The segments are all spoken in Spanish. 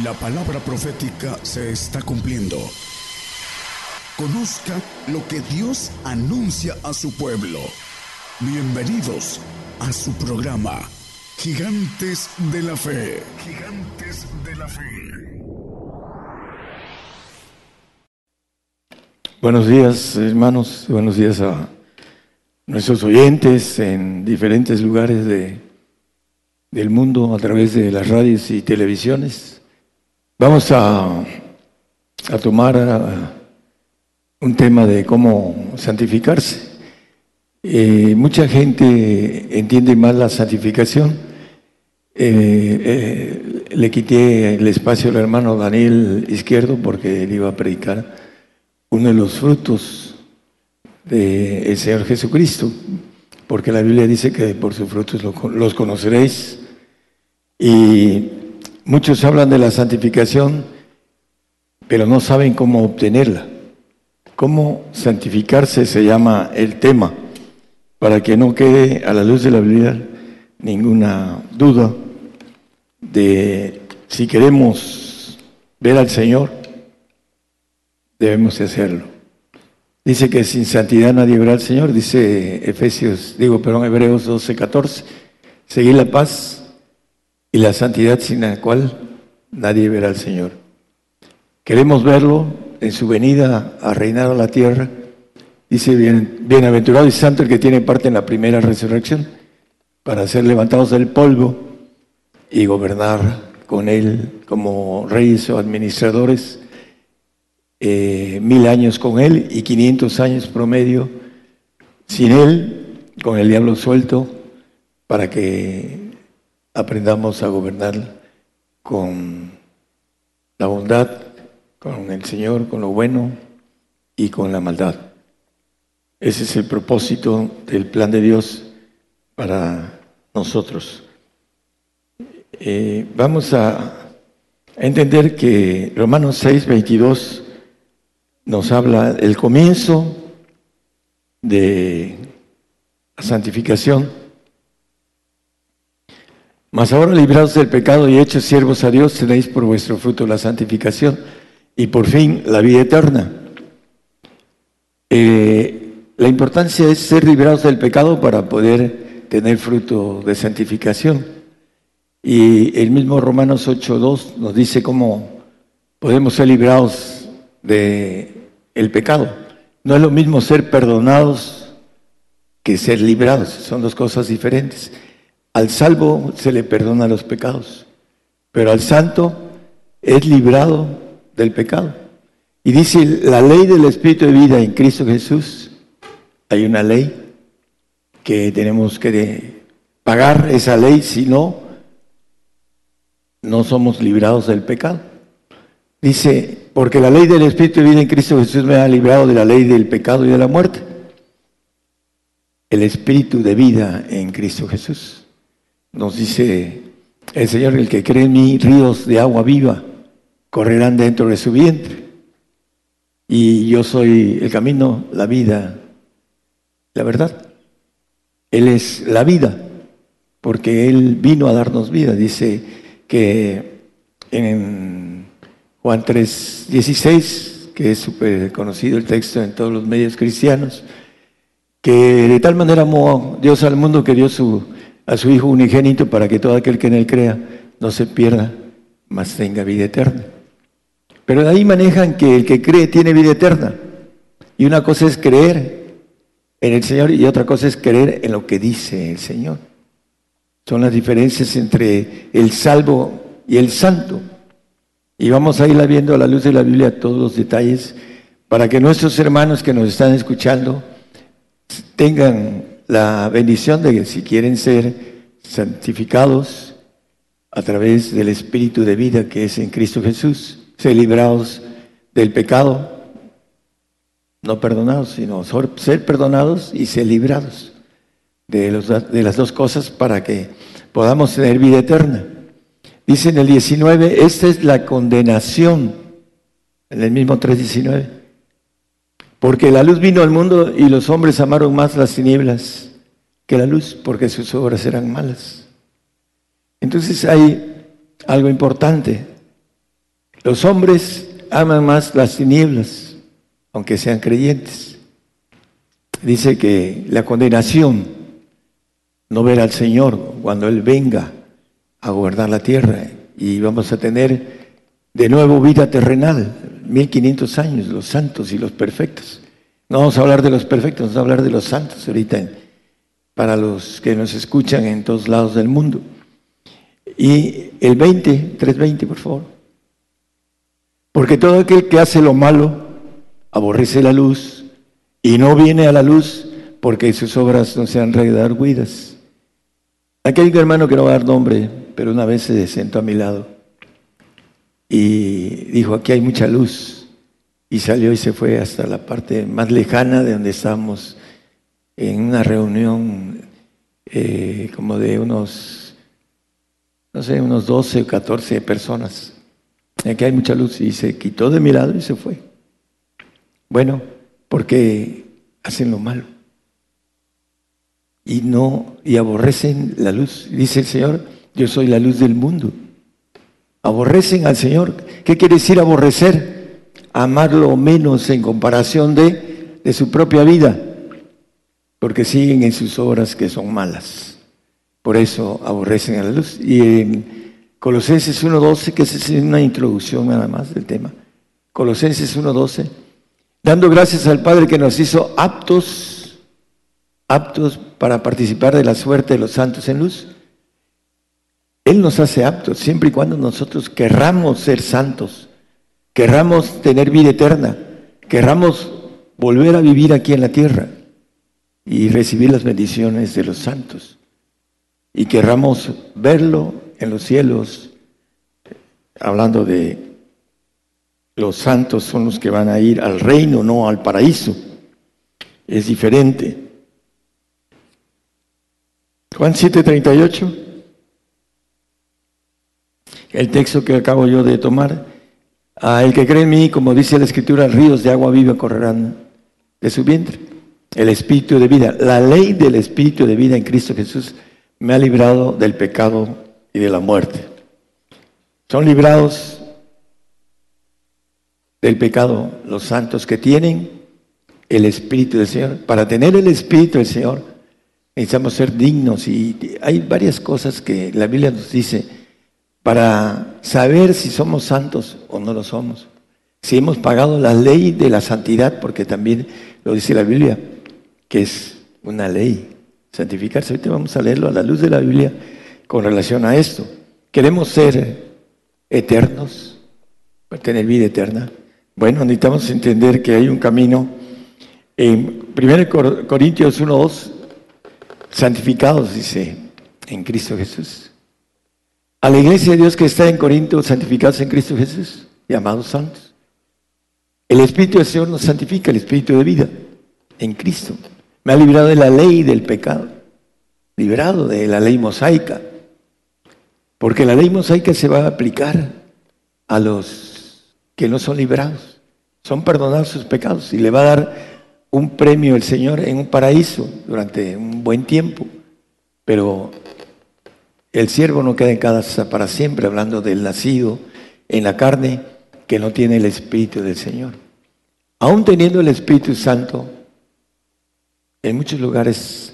La palabra profética se está cumpliendo. Conozca lo que Dios anuncia a su pueblo. Bienvenidos a su programa, Gigantes de la Fe. Gigantes de la Fe. Buenos días, hermanos. Buenos días a nuestros oyentes en diferentes lugares de, del mundo a través de las radios y televisiones. Vamos a, tomar un tema de cómo santificarse. Eh, mucha gente entiende mal la santificación. Eh, eh, le quité el espacio al hermano Daniel Izquierdo porque él iba a predicar uno de los frutos del Señor Jesucristo, porque la Biblia dice que por sus frutos los conoceréis. Y Muchos hablan de la santificación, pero no saben cómo obtenerla. ¿Cómo santificarse se llama el tema? Para que no quede a la luz de la Biblia ninguna duda de si queremos ver al Señor, debemos hacerlo. Dice que sin santidad nadie verá al Señor, dice Efesios, digo, perdón, Hebreos 12, 14. Seguir la paz y la santidad sin la cual nadie verá al Señor. Queremos verlo en su venida a reinar a la tierra. Dice, bien, bienaventurado y santo el que tiene parte en la primera resurrección, para ser levantados del polvo y gobernar con él como reyes o administradores, eh, mil años con él y quinientos años promedio sin él, con el diablo suelto, para que aprendamos a gobernar con la bondad, con el Señor, con lo bueno y con la maldad. Ese es el propósito del plan de Dios para nosotros. Eh, vamos a, entender que Romanos 6, 22 nos habla del comienzo de la santificación mas ahora librados del pecado y hechos siervos a Dios, tenéis por vuestro fruto la santificación y por fin la vida eterna. Eh, la importancia es ser librados del pecado para poder tener fruto de santificación. Y el mismo Romanos 8.2 nos dice cómo podemos ser librados del el pecado. No es lo mismo ser perdonados que ser librados, son dos cosas diferentes. Al salvo se le perdona los pecados, pero al santo es librado del pecado. Y dice la ley del Espíritu de vida en Cristo Jesús, hay una ley que tenemos que pagar esa ley, si no, no somos librados del pecado. Dice, porque la ley del Espíritu de vida en Cristo Jesús me ha librado de la ley del pecado y de la muerte. El Espíritu de vida en Cristo Jesús. Nos dice el Señor, el que cree en mí, ríos de agua viva correrán dentro de su vientre. Y yo soy el camino, la vida, la verdad. Él es la vida, porque Él vino a darnos vida. Dice que en Juan 3, 16, que es súper conocido el texto en todos los medios cristianos, que de tal manera amó Dios al mundo que dio su a su Hijo unigénito para que todo aquel que en Él crea no se pierda, mas tenga vida eterna. Pero de ahí manejan que el que cree tiene vida eterna. Y una cosa es creer en el Señor y otra cosa es creer en lo que dice el Señor. Son las diferencias entre el salvo y el santo. Y vamos a irla viendo a la luz de la Biblia todos los detalles para que nuestros hermanos que nos están escuchando tengan la bendición de que si quieren ser santificados a través del Espíritu de vida que es en Cristo Jesús, ser librados del pecado, no perdonados, sino ser perdonados y ser librados de, de las dos cosas para que podamos tener vida eterna. Dice en el 19, esta es la condenación, en el mismo 3.19 porque la luz vino al mundo y los hombres amaron más las tinieblas que la luz, porque sus obras eran malas. Entonces hay algo importante. Los hombres aman más las tinieblas, aunque sean creyentes. Dice que la condenación, no ver al Señor cuando Él venga a gobernar la tierra y vamos a tener de nuevo vida terrenal, 1500 años, los santos y los perfectos. No vamos a hablar de los perfectos, vamos a hablar de los santos ahorita, para los que nos escuchan en todos lados del mundo. Y el 20, 320, por favor. Porque todo aquel que hace lo malo aborrece la luz y no viene a la luz porque sus obras no sean redarguidas. Un hermano que no va a dar nombre, pero una vez se sentó a mi lado y dijo, aquí hay mucha luz. Y salió y se fue hasta la parte más lejana de donde estábamos en una reunión eh, como de unos, no sé, unos 12 o 14 personas. Aquí hay mucha luz y se quitó de mi lado y se fue. Bueno, porque hacen lo malo y no y aborrecen la luz. Dice el Señor, yo soy la luz del mundo. Aborrecen al Señor. ¿Qué quiere decir aborrecer? Amarlo menos en comparación de, de su propia vida, porque siguen en sus obras que son malas. Por eso aborrecen a la luz. Y en Colosenses 1.12, que es una introducción nada más del tema. Colosenses 1.12, dando gracias al Padre que nos hizo aptos, aptos para participar de la suerte de los santos en luz él nos hace aptos siempre y cuando nosotros querramos ser santos, querramos tener vida eterna, querramos volver a vivir aquí en la tierra y recibir las bendiciones de los santos. Y querramos verlo en los cielos, hablando de los santos son los que van a ir al reino, no al paraíso. Es diferente. Juan 7:38. El texto que acabo yo de tomar, a el que cree en mí, como dice la escritura, ríos de agua viva correrán de su vientre. El espíritu de vida, la ley del espíritu de vida en Cristo Jesús me ha librado del pecado y de la muerte. Son librados del pecado los santos que tienen el Espíritu del Señor. Para tener el Espíritu del Señor necesitamos ser dignos y hay varias cosas que la Biblia nos dice para saber si somos santos o no lo somos. Si hemos pagado la ley de la santidad, porque también lo dice la Biblia, que es una ley, santificarse. Ahorita vamos a leerlo a la luz de la Biblia con relación a esto. Queremos ser eternos, tener vida eterna. Bueno, necesitamos entender que hay un camino. En 1 Corintios 1.2, santificados, dice, en Cristo Jesús. A la iglesia de Dios que está en Corinto, santificados en Cristo Jesús, llamados santos. El Espíritu del Señor nos santifica, el Espíritu de vida, en Cristo. Me ha librado de la ley del pecado, liberado de la ley mosaica, porque la ley mosaica se va a aplicar a los que no son librados, son perdonados sus pecados y le va a dar un premio el Señor en un paraíso durante un buen tiempo, pero el siervo no queda en casa para siempre, hablando del nacido en la carne que no tiene el Espíritu del Señor. Aún teniendo el Espíritu Santo, en muchos lugares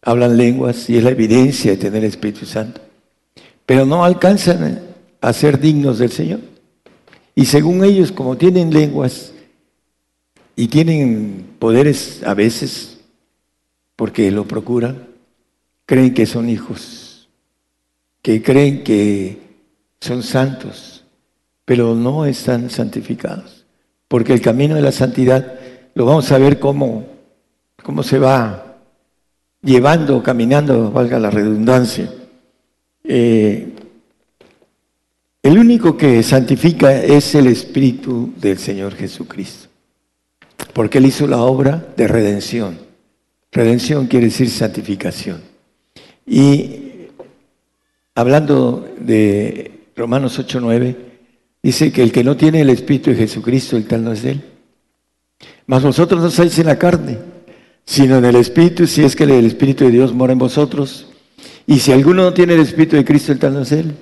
hablan lenguas y es la evidencia de tener el Espíritu Santo, pero no alcanzan a ser dignos del Señor. Y según ellos, como tienen lenguas y tienen poderes a veces, porque lo procuran, creen que son hijos que creen que son santos, pero no están santificados. Porque el camino de la santidad lo vamos a ver cómo, cómo se va llevando, caminando, valga la redundancia. Eh, el único que santifica es el Espíritu del Señor Jesucristo, porque Él hizo la obra de redención. Redención quiere decir santificación. Y hablando de Romanos 8:9, dice que el que no tiene el Espíritu de Jesucristo, el tal no es él. Mas vosotros no estáis en la carne, sino en el Espíritu, si es que el Espíritu de Dios mora en vosotros. Y si alguno no tiene el Espíritu de Cristo, el tal no es él.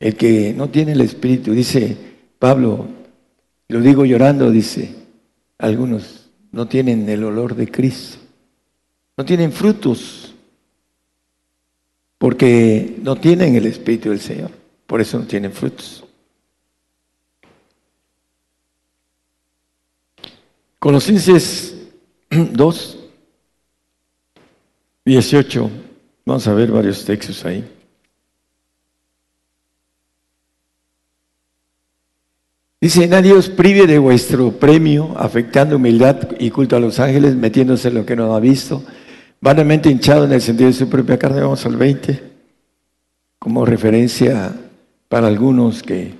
El que no tiene el Espíritu, dice Pablo, lo digo llorando, dice, algunos no tienen el olor de Cristo, no tienen frutos, porque no tienen el Espíritu del Señor, por eso no tienen frutos. Colosenses 2, 18, vamos a ver varios textos ahí. Dice, nadie os prive de vuestro premio, afectando humildad y culto a los ángeles, metiéndose en lo que no ha visto, vanamente hinchado en el sentido de su propia carne. Vamos al 20, como referencia para algunos que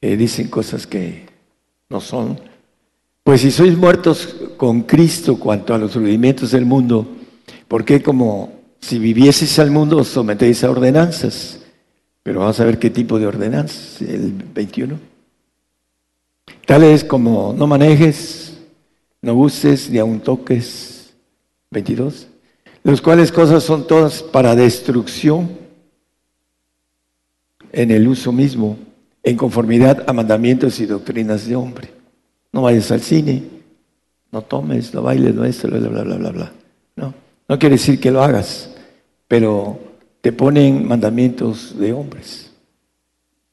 dicen cosas que no son. Pues si sois muertos con Cristo cuanto a los rudimentos del mundo, ¿por qué como si vivieseis al mundo os sometéis a ordenanzas? Pero vamos a ver qué tipo de ordenanzas, el 21. Tales como no manejes, no uses ni aun toques. 22. Los cuales cosas son todas para destrucción en el uso mismo, en conformidad a mandamientos y doctrinas de hombre. No vayas al cine, no tomes, no bailes, no esto, bla, bla, bla, bla, bla. No, no quiere decir que lo hagas, pero te ponen mandamientos de hombres.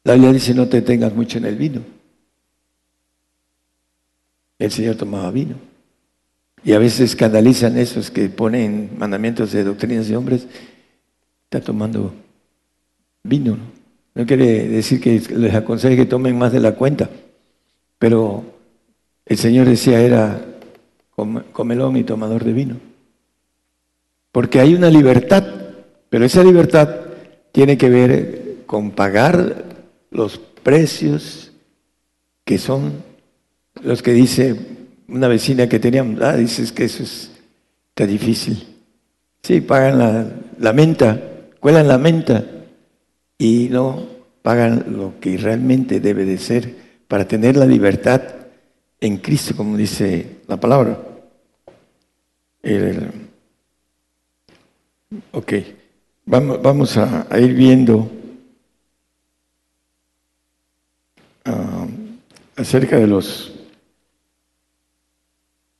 La Biblia dice no te tengas mucho en el vino el Señor tomaba vino. Y a veces escandalizan esos que ponen mandamientos de doctrinas de hombres, está tomando vino. ¿no? quiere decir que les aconseje que tomen más de la cuenta, pero el Señor decía era comelón y tomador de vino. Porque hay una libertad, pero esa libertad tiene que ver con pagar los precios que son los que dice una vecina que teníamos, ah, dices que eso es, está difícil. Sí, pagan la, menta, cuelan la menta y no pagan lo que realmente debe de ser para tener la libertad en Cristo, como dice la palabra. ok, vamos, vamos a, ir viendo ah, acerca de los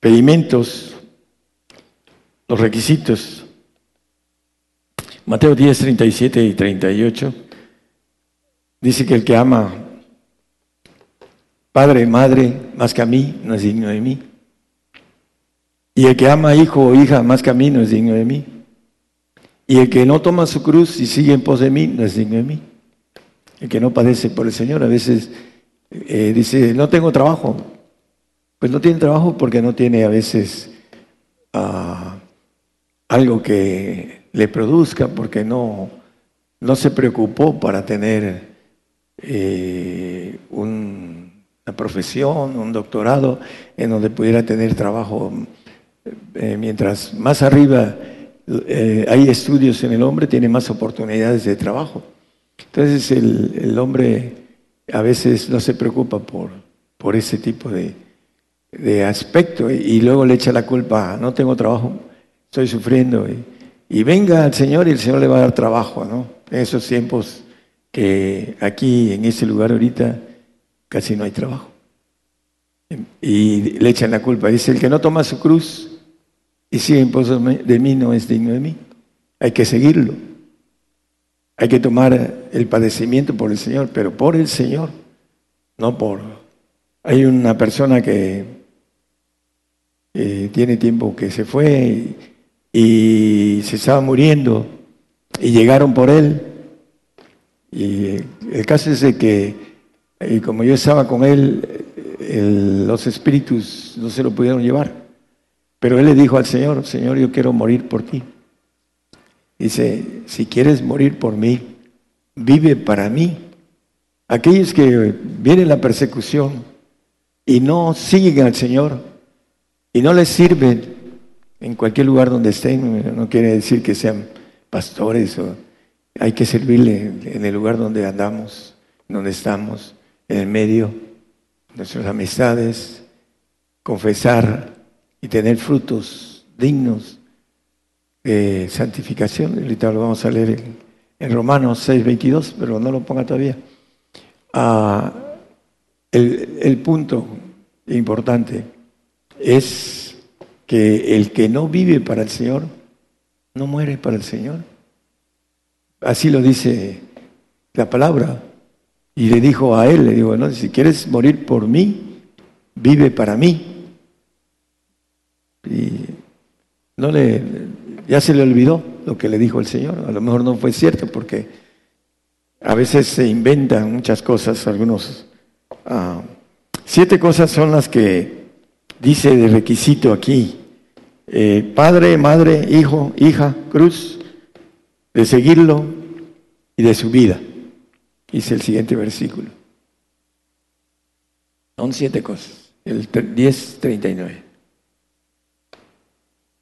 pedimentos, los requisitos. Mateo 10, 37 y 38 dice que el que ama padre, madre, más que a mí, no es digno de mí. Y el que ama hijo o hija más que a mí, no es digno de mí. Y el que no toma su cruz y sigue en pos de mí, no es digno de mí. El que no padece por el Señor a veces eh, dice, no tengo trabajo, pues no tiene trabajo porque no tiene a veces ah, algo que le produzca, porque no, no se preocupó para tener eh, una profesión, un doctorado, en donde pudiera tener trabajo. Eh, mientras más arriba eh, hay estudios en el hombre, tiene más oportunidades de trabajo. Entonces el, el hombre a veces no se preocupa por, por ese tipo de, de aspecto y luego le echa la culpa, no tengo trabajo, estoy sufriendo. Y, venga al Señor y el Señor le va a dar trabajo, ¿no? En esos tiempos que aquí, en ese lugar ahorita, casi no hay trabajo. Y le echan la culpa. Dice, el que no toma su cruz y sigue en pos de mí no es digno de mí. Hay que seguirlo. Hay que tomar el padecimiento por el Señor, pero por el Señor, no por... Hay una persona que eh, tiene tiempo que se fue y, se estaba muriendo y llegaron por él. Y el caso es de que, eh, como yo estaba con él, los espíritus no se lo pudieron llevar. Pero él le dijo al Señor, Señor, yo quiero morir por ti. Dice, si quieres morir por mí, vive para mí. Aquellos que viene la persecución y no siguen al Señor, y no les sirve en cualquier lugar donde estén, no quiere decir que sean pastores o hay que servirle en el lugar donde andamos, donde estamos, en el medio, nuestras amistades, confesar y tener frutos dignos de santificación. Ahorita lo vamos a leer en Romanos 6, 22, pero no lo ponga todavía. Ah, el, el punto importante es que el que no vive para el Señor, no muere para el Señor. Así lo dice la palabra. Y le dijo a él, le digo, no, si quieres morir por mí, vive para mí. Y no le, ya se le olvidó lo que le dijo el Señor. A lo mejor no fue cierto porque a veces se inventan muchas cosas, algunos. Ah, siete cosas son las que dice de requisito aquí. Eh, padre, madre, hijo, hija, cruz, de seguirlo y de su vida. Dice el siguiente versículo. Son siete cosas. El 10.39.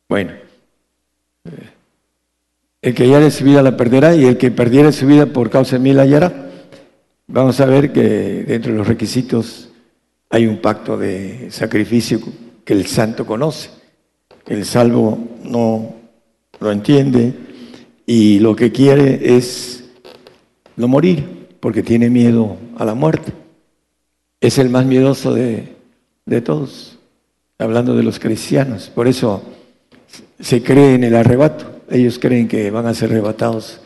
Bueno. El que haya su vida la perderá y el que perdiera su vida por causa de mí la hallará. Vamos a ver que dentro de los requisitos hay un pacto de sacrificio que el santo conoce. El salvo no lo entiende y lo que quiere es no morir porque tiene miedo a la muerte. Es el más miedoso de, de todos, hablando de los cristianos. Por eso se cree en el arrebato. Ellos creen que van a ser arrebatados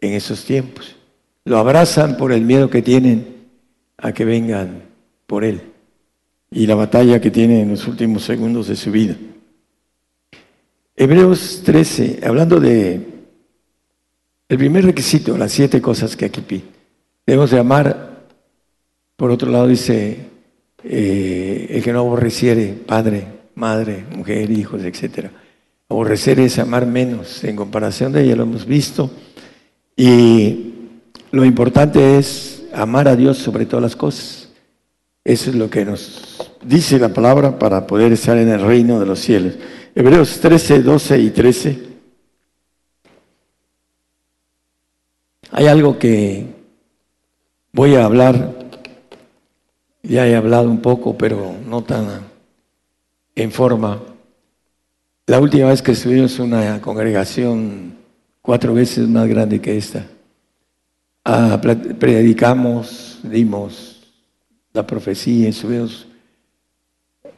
en esos tiempos. Lo abrazan por el miedo que tienen a que vengan por Él y la batalla que tienen en los últimos segundos de su vida. Hebreos 13, hablando de el primer requisito, las siete cosas que aquí pide. Debemos de amar, por otro lado dice, eh, el que no aborreciere padre, madre, mujer, hijos, etcétera Aborrecer es amar menos en comparación de ella, lo hemos visto. Y lo importante es amar a Dios sobre todas las cosas. Eso es lo que nos dice la palabra para poder estar en el reino de los cielos. Hebreos 13, 12 y 13. Hay algo que voy a hablar, ya he hablado un poco, pero no tan en forma la última vez que estuvimos una congregación cuatro veces más grande que esta, ah, predicamos, dimos la profecía, estuvimos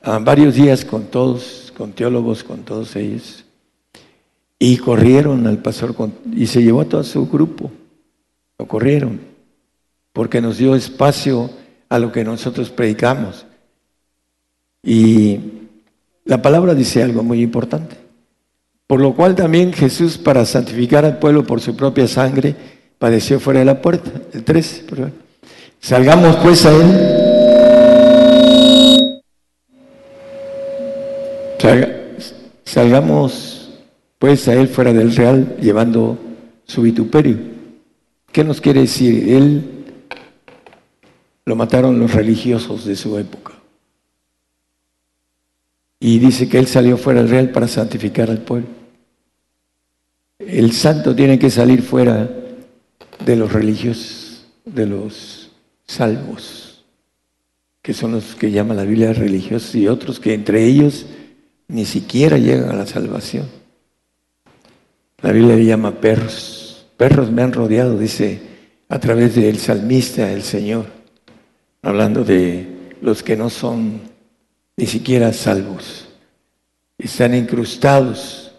ah, varios días con todos, con teólogos, con todos ellos, y corrieron al pastor y se llevó a todo su grupo, lo corrieron, porque nos dio espacio a lo que nosotros predicamos. Y la palabra dice algo muy importante. Por lo cual también Jesús, para santificar al pueblo por su propia sangre, padeció fuera de la puerta. El 13, por Salgamos pues a él. Salgamos pues a él fuera del real, llevando su vituperio. ¿Qué nos quiere decir? Él lo mataron los religiosos de su época. Y dice que él salió fuera del real para santificar al pueblo. El santo tiene que salir fuera de los religiosos, de los salvos, que son los que llama la Biblia religiosos y otros que entre ellos ni siquiera llegan a la salvación. La Biblia le llama perros. Perros me han rodeado, dice, a través del salmista, el Señor, hablando de los que no son ni siquiera salvos. Están incrustados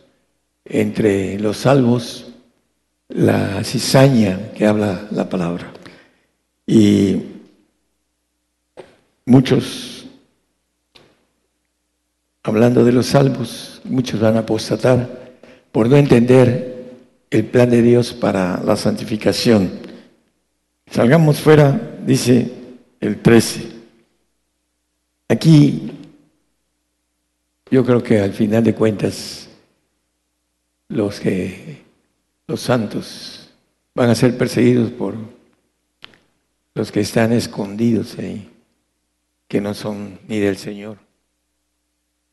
entre los salvos la cizaña que habla la palabra. Y muchos, hablando de los salvos, muchos van a apostatar por no entender el plan de Dios para la santificación. Salgamos fuera, dice el 13. Aquí yo creo que al final de cuentas los que los santos van a ser perseguidos por los que están escondidos ahí, que no son ni del Señor.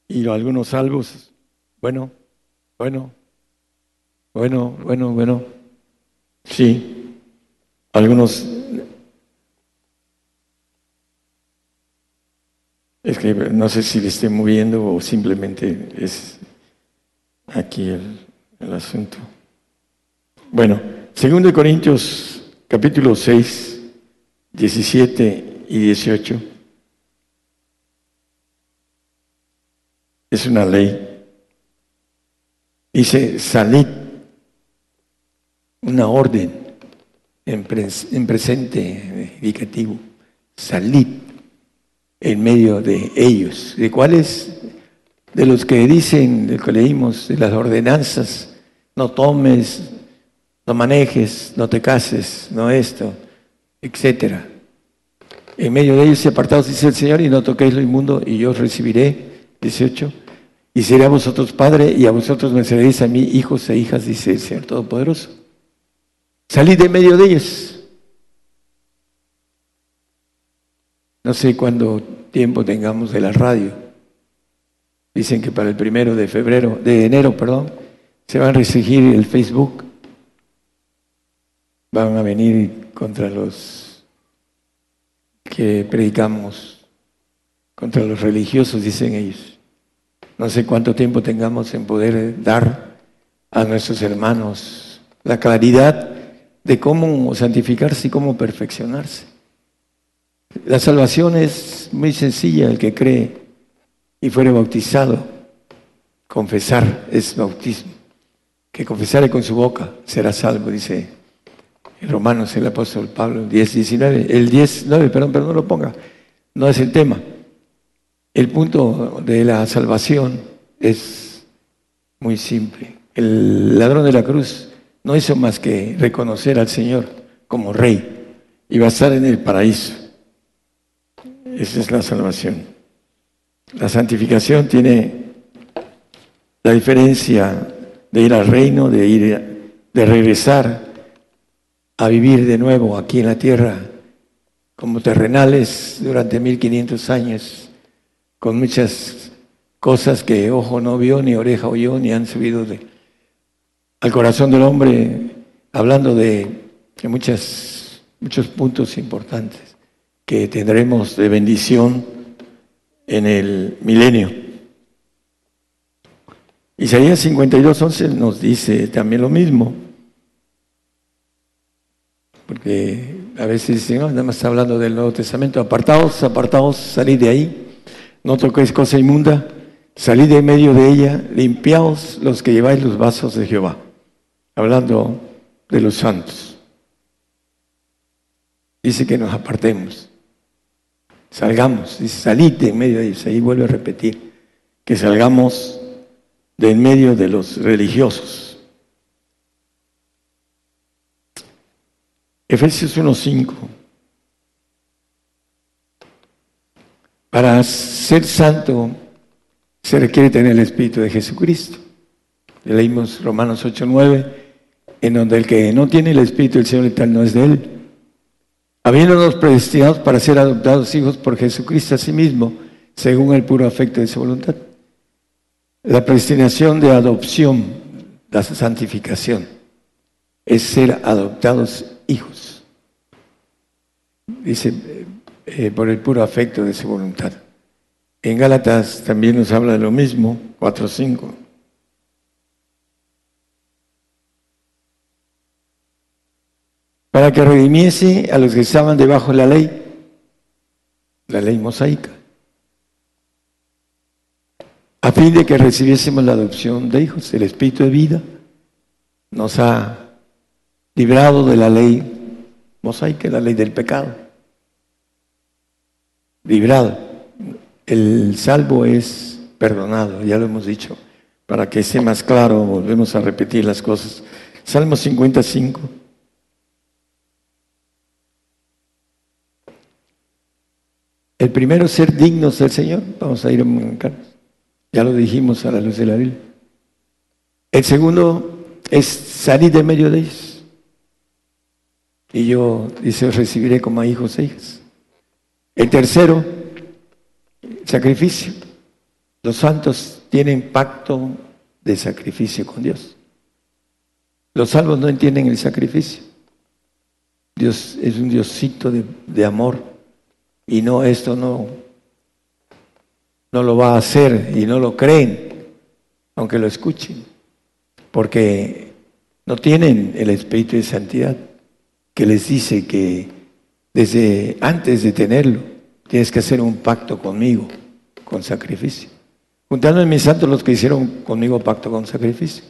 Y algunos salvos, bueno, bueno, bueno, bueno, bueno, sí, algunos Es que no sé si le estoy moviendo o simplemente es aquí el, asunto. Bueno, Segundo de Corintios capítulo 6, 17 y 18. Es una ley. Dice, salid, una orden en, presente indicativo, salid en medio de ellos. ¿De cuáles? De los que dicen, de que leímos, de las ordenanzas, no tomes, no manejes, no te cases, no esto, etcétera. En medio de ellos, apartados, dice el Señor, y no toquéis lo inmundo, y yo os recibiré, 18, y seré a vosotros padre, y a vosotros me seréis a mí hijos e hijas, dice el Señor Todopoderoso. Salid de medio de ellos. No sé cuánto tiempo tengamos de la radio. Dicen que para el primero de febrero, de enero, perdón, se va a restringir el Facebook van a venir contra los que predicamos, contra los religiosos, dicen ellos. No sé cuánto tiempo tengamos en poder dar a nuestros hermanos la claridad de cómo santificarse y cómo perfeccionarse. La salvación es muy sencilla, el que cree y fuere bautizado, confesar es bautismo. Que confesare con su boca será salvo, dice en Romanos el apóstol Pablo, 10, 19, el 10, 9, perdón, pero no lo ponga, no es el tema. El punto de la salvación es muy simple. El ladrón de la cruz no hizo más que reconocer al Señor como rey y va en el paraíso. Esa es la salvación. La santificación tiene la diferencia de ir al reino, de ir, de regresar a vivir de nuevo aquí en la tierra como terrenales durante 1500 años, con muchas cosas que ojo no vio, ni oreja oyó, ni han subido de, al corazón del hombre, hablando de, de muchas, muchos puntos importantes que tendremos de bendición en el milenio. Isaías 52, 11 nos dice también lo mismo porque a veces dicen, nada más hablando del Nuevo Testamento, apartados, apartados, salid de ahí, no toquéis cosa inmunda, salid de medio de ella, limpiaos los que lleváis los vasos de Jehová, hablando de los santos. Dice que nos apartemos, salgamos, dice, salid de medio de ellos, ahí vuelve a repetir, que salgamos de en medio de los religiosos. Efesios 1.5. Para ser santo se requiere tener el Espíritu de Jesucristo. Leímos Romanos 8.9, en donde el que no tiene el Espíritu del Señor y tal no es de Él. Habiéndonos predestinados para ser adoptados hijos por Jesucristo a sí mismo, según el puro afecto de su voluntad. La predestinación de adopción, la santificación, es ser adoptados hijos. Dice, eh, por el puro afecto de su voluntad. En Gálatas también nos habla de lo mismo, 4.5. Para que redimiese a los que estaban debajo de la ley, la ley mosaica, a fin de que recibiésemos la adopción de hijos, el espíritu de vida nos ha librado de la ley mosaica, la ley del pecado. Librado. El salvo es perdonado, ya lo hemos dicho. Para que sea más claro, volvemos a repetir las cosas. Salmo 55. El primero, ser dignos del Señor. Vamos a ir a Ya lo dijimos a la luz de la Biblia. El segundo es salir de medio de ellos. Y yo, dice, recibiré como a hijos e hijas. El tercero, sacrificio. Los santos tienen pacto de sacrificio con Dios. Los salvos no entienden el sacrificio. Dios es un Diosito de, de amor. Y no, esto no, no lo va a hacer y no lo creen, aunque lo escuchen. Porque no tienen el Espíritu de Santidad, que les dice que desde antes de tenerlo, tienes que hacer un pacto conmigo, con sacrificio. Juntando en mis santos los que hicieron conmigo pacto con sacrificio.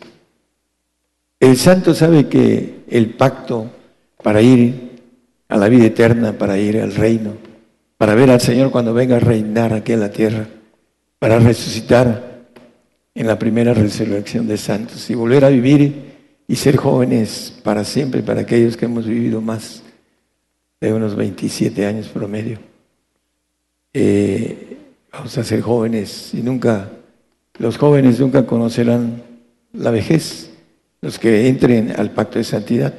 El santo sabe que el pacto para ir a la vida eterna, para ir al reino, para ver al Señor cuando venga a reinar aquí en la tierra, para resucitar en la primera resurrección de santos y volver a vivir y ser jóvenes para siempre, para aquellos que hemos vivido más de unos 27 años promedio. Eh, vamos a ser jóvenes y nunca, los jóvenes nunca conocerán la vejez, los que entren al pacto de santidad.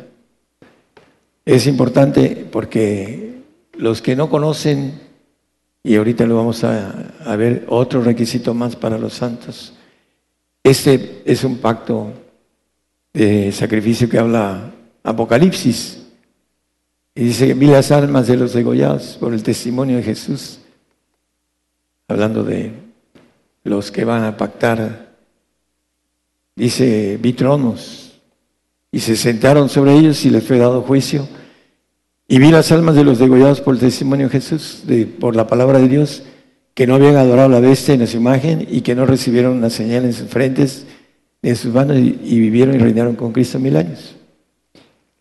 Es importante porque los que no conocen, y ahorita lo vamos a, a ver, otro requisito más para los santos, este es un pacto de sacrificio que habla Apocalipsis. Y dice vi las almas de los degollados por el testimonio de Jesús, hablando de los que van a pactar. Dice, vi tronos y se sentaron sobre ellos y les fue dado juicio. Y vi las almas de los degollados por el testimonio de Jesús, de, por la palabra de Dios, que no habían adorado la bestia en su imagen y que no recibieron una señal en sus frentes, en sus manos, y, y vivieron y reinaron con Cristo mil años.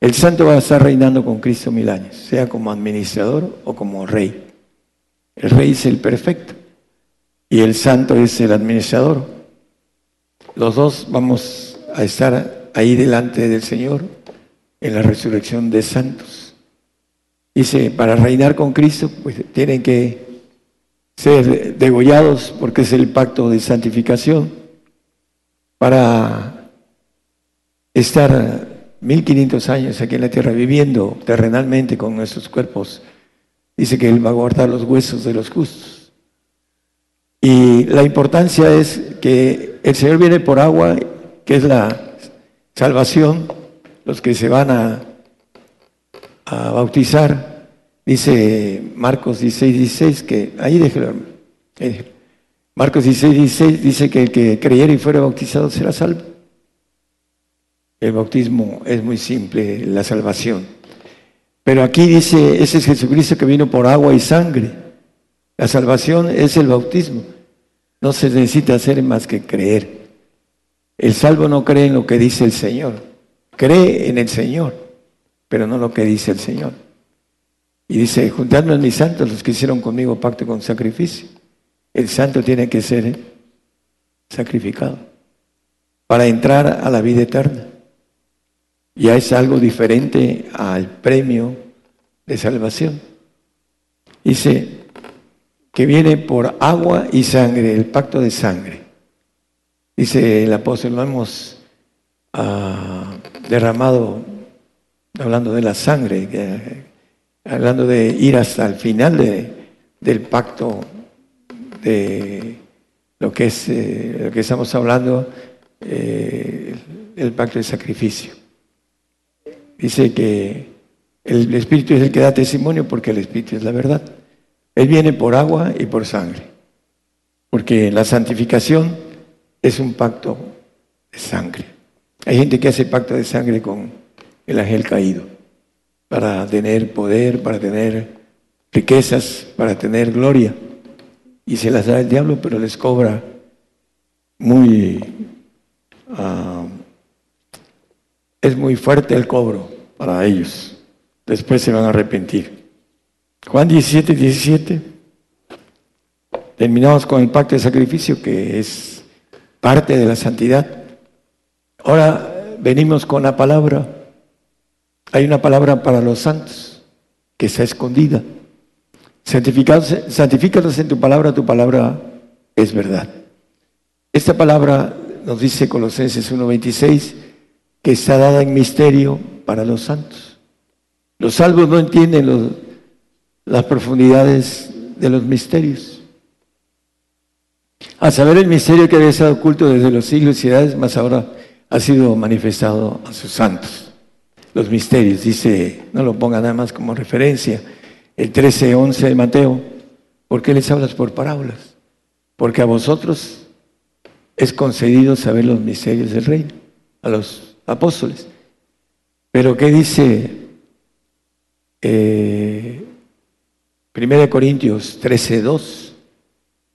El santo va a estar reinando con Cristo mil años, sea como administrador o como rey. El rey es el perfecto y el santo es el administrador. Los dos vamos a estar ahí delante del Señor en la resurrección de santos. Dice, para reinar con Cristo, pues tienen que ser degollados porque es el pacto de santificación. Para estar 1500 años aquí en la tierra viviendo terrenalmente con nuestros cuerpos, dice que Él va a guardar los huesos de los justos. Y la importancia es que el Señor viene por agua, que es la salvación, los que se van a, bautizar, dice Marcos 16, 16, que ahí déjelo, Marcos 16, 16 dice que el que creyera y fuera bautizado será salvo. El bautismo es muy simple, la salvación. Pero aquí dice, ese es Jesucristo que vino por agua y sangre. La salvación es el bautismo. No se necesita hacer más que creer. El salvo no cree en lo que dice el Señor. Cree en el Señor, pero no lo que dice el Señor. Y dice, juntadme a mis santos, los que hicieron conmigo pacto con sacrificio. El santo tiene que ser sacrificado para entrar a la vida eterna ya es algo diferente al premio de salvación. Dice que viene por agua y sangre, el pacto de sangre. Dice el apóstol, lo hemos ah, derramado, hablando de la sangre, hablando de ir hasta el final del pacto de lo que es eh, lo que estamos hablando, eh, el pacto de sacrificio. Dice que el Espíritu es el que da testimonio porque el Espíritu es la verdad. Él viene por agua y por sangre. Porque la santificación es un pacto de sangre. Hay gente que hace pacto de sangre con el ángel caído para tener poder, para tener riquezas, para tener gloria. Y se las da el diablo, pero les cobra muy uh, es muy fuerte el cobro para ellos. Después se van a arrepentir. Juan 17, 17. Terminamos con el pacto de sacrificio que es parte de la santidad. Ahora venimos con la palabra. Hay una palabra para los santos que está escondida. Santifícalos en tu palabra, tu palabra es verdad. Esta palabra nos dice Colosenses 1.26 que está dada en misterio para los santos. Los salvos no entienden las profundidades de los misterios. A saber el misterio que había estado oculto desde los siglos y edades, más ahora ha sido manifestado a sus santos. Los misterios, dice, no lo ponga nada más como referencia, el 13.11 de Mateo, ¿por qué les hablas por parábolas? Porque a vosotros es concedido saber los misterios del reino, a los apóstoles. Pero ¿qué dice eh, 1 Corintios 13, 2?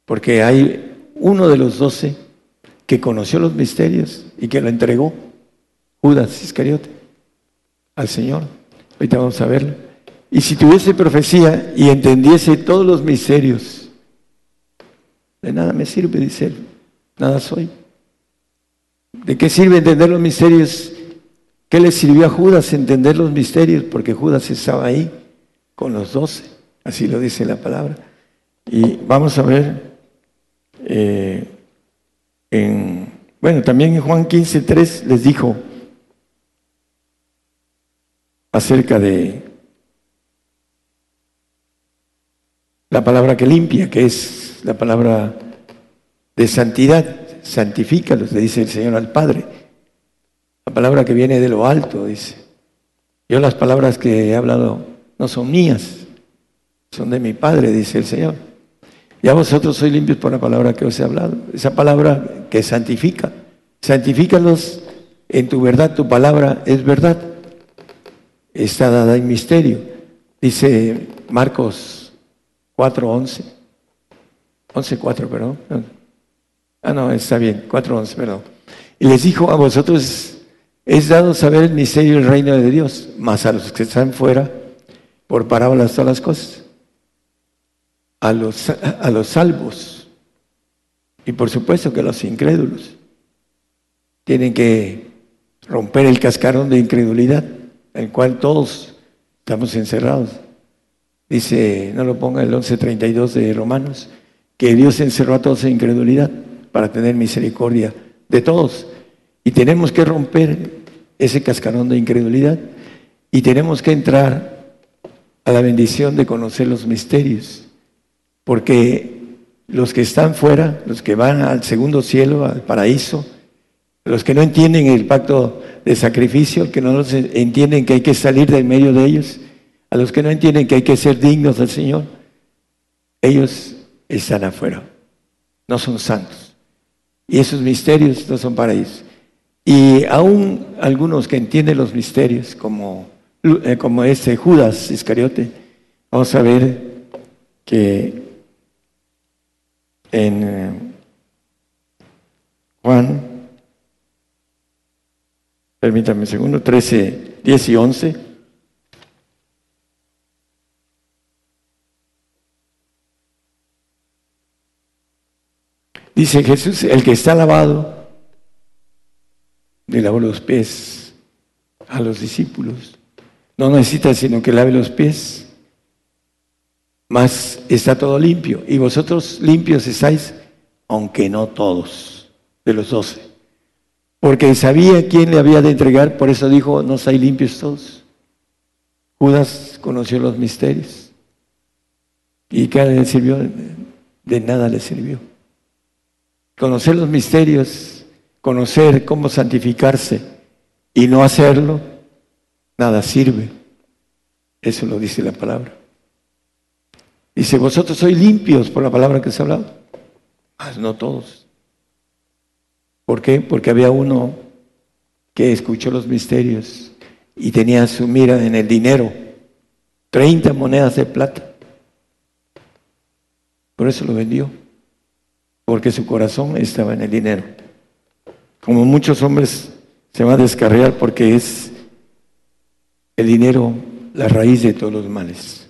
Porque hay uno de los doce que conoció los misterios y que lo entregó, Judas Iscariote, al Señor. Ahorita vamos a verlo. Y si tuviese profecía y entendiese todos los misterios, de nada me sirve, dice él, nada soy. ¿De qué sirve entender los misterios? ¿Qué le sirvió a Judas entender los misterios? Porque Judas estaba ahí con los doce, así lo dice la palabra. Y vamos a ver eh, en, bueno, también en Juan 15, 3 les dijo acerca de la palabra que limpia, que es la palabra de santidad, santifícalos, le dice el Señor al Padre. La palabra que viene de lo alto, dice. Yo las palabras que he hablado no son mías, son de mi Padre, dice el Señor. Ya vosotros sois limpios por la palabra que os he hablado. Esa palabra que santifica. Santifícalos en tu verdad, tu palabra es verdad. Está dada en misterio. Dice Marcos 4.11. 11.4, perdón. Ah, no, está bien, 4.11, perdón. Y les dijo, a vosotros es dado saber el misterio del reino de Dios, mas a los que están fuera, por parábolas todas las cosas a los, a los salvos y por supuesto que los incrédulos tienen que romper el cascarón de incredulidad en el cual todos estamos encerrados. Dice, no lo ponga el 11.32 de Romanos, que Dios encerró a todos en incredulidad para tener misericordia de todos. Y tenemos que romper ese cascarón de incredulidad y tenemos que entrar a la bendición de conocer los misterios porque los que están fuera, los que van al segundo cielo, al paraíso, los que no entienden el pacto de sacrificio, que no entienden que hay que salir del medio de ellos, a los que no entienden que hay que ser dignos del Señor, ellos están afuera, no son santos. Y esos misterios no son para ellos. Y aún algunos que entienden los misterios, como, eh, como este Judas Iscariote, vamos a ver que en eh, Juan, permítame un segundo, 13, 10 y 11. Dice Jesús, el que está lavado, le lavó los pies a los discípulos. No necesita sino que lave los pies mas está todo limpio. Y vosotros limpios estáis, aunque no todos, de los doce. Porque sabía quién le había de entregar, por eso dijo, no estáis limpios todos. Judas conoció los misterios. ¿Y qué le sirvió? De nada le sirvió. Conocer los misterios, conocer cómo santificarse y no hacerlo, nada sirve. Eso lo dice la palabra. Dice, vosotros sois limpios por la palabra que se ha hablado. Mas no todos. ¿Por qué? Porque había uno que escuchó los misterios y tenía su mira en el dinero. 30 monedas de plata. Por eso lo vendió. Porque su corazón estaba en el dinero. Como muchos hombres se van a descarriar porque es el dinero la raíz de todos los males.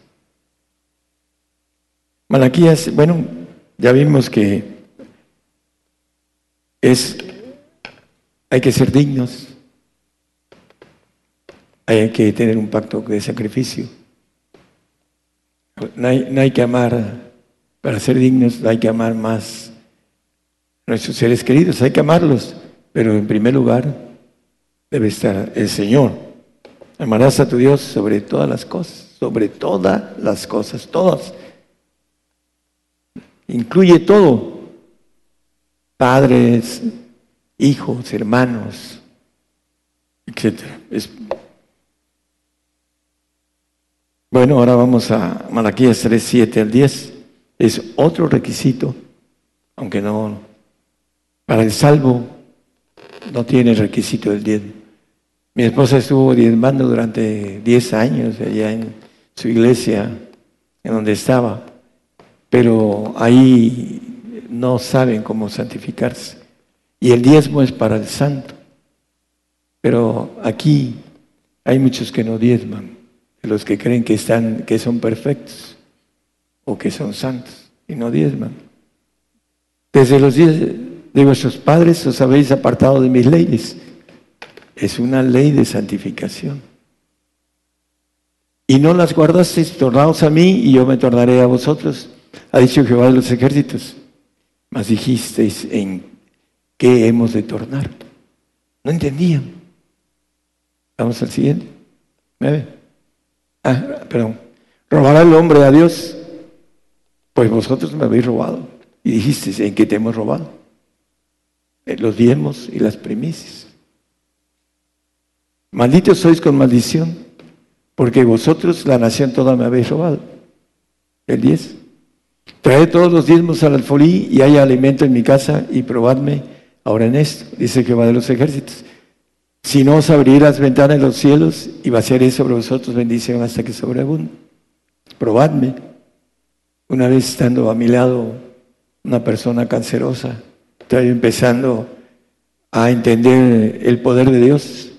Malaquías, bueno, ya vimos que es, hay que ser dignos, hay que tener un pacto de sacrificio. No hay, que amar, para ser dignos hay que amar más nuestros seres queridos, hay que amarlos, pero en primer lugar debe estar el Señor. Amarás a tu Dios sobre todas las cosas, sobre todas las cosas, todas incluye todo, padres, hijos, hermanos, etc. Bueno, ahora vamos a Malaquías 3, 7 al 10. Es otro requisito, aunque no, para el salvo no tiene requisito del 10. Mi esposa estuvo diezmando durante 10 años allá en su iglesia, en donde estaba, pero ahí no saben cómo santificarse. Y el diezmo es para el santo. Pero aquí hay muchos que no diezman, los que creen que, están, que son perfectos o que son santos y no diezman. Desde los días de vuestros padres os habéis apartado de mis leyes. Es una ley de santificación. Y no las guardasteis, tornaos a mí y yo me tornaré a vosotros, ha dicho Jehová de los ejércitos. Mas dijisteis en qué hemos de tornar. No entendían. Vamos al siguiente. Ah, perdón. ¿Robará el hombre a Dios? Pues vosotros me habéis robado. Y dijisteis, ¿en qué te hemos robado? En los diezmos y las primicias. Malditos sois con maldición, porque vosotros, la nación toda, me habéis robado. El 10. Traed todos los diezmos al alfolí y haya alimento en mi casa y probadme ahora en esto, dice Jehová de los ejércitos. Si no os abriré las ventanas de los cielos y vaciaré sobre vosotros bendición hasta que sobreabunde. Probadme. Una vez estando a mi lado una persona cancerosa, estoy empezando a entender el poder de Dios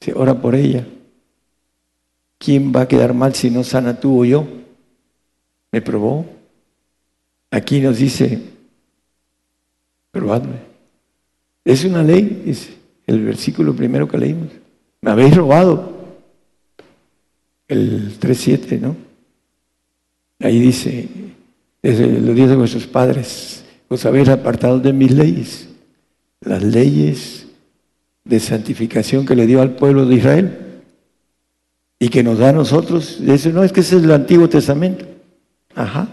se ora por ella. ¿Quién va a quedar mal si no sana tú o yo? Me probó. Aquí nos dice, probadme. Es una ley, es el versículo primero que leímos. Me habéis robado. El 3.7, ¿no? Ahí dice, desde los días de vuestros padres, os habéis apartado de mis leyes. Las leyes de santificación que le dio al pueblo de Israel y que nos da a nosotros. Dice, no, es que ese es el Antiguo Testamento. Ajá.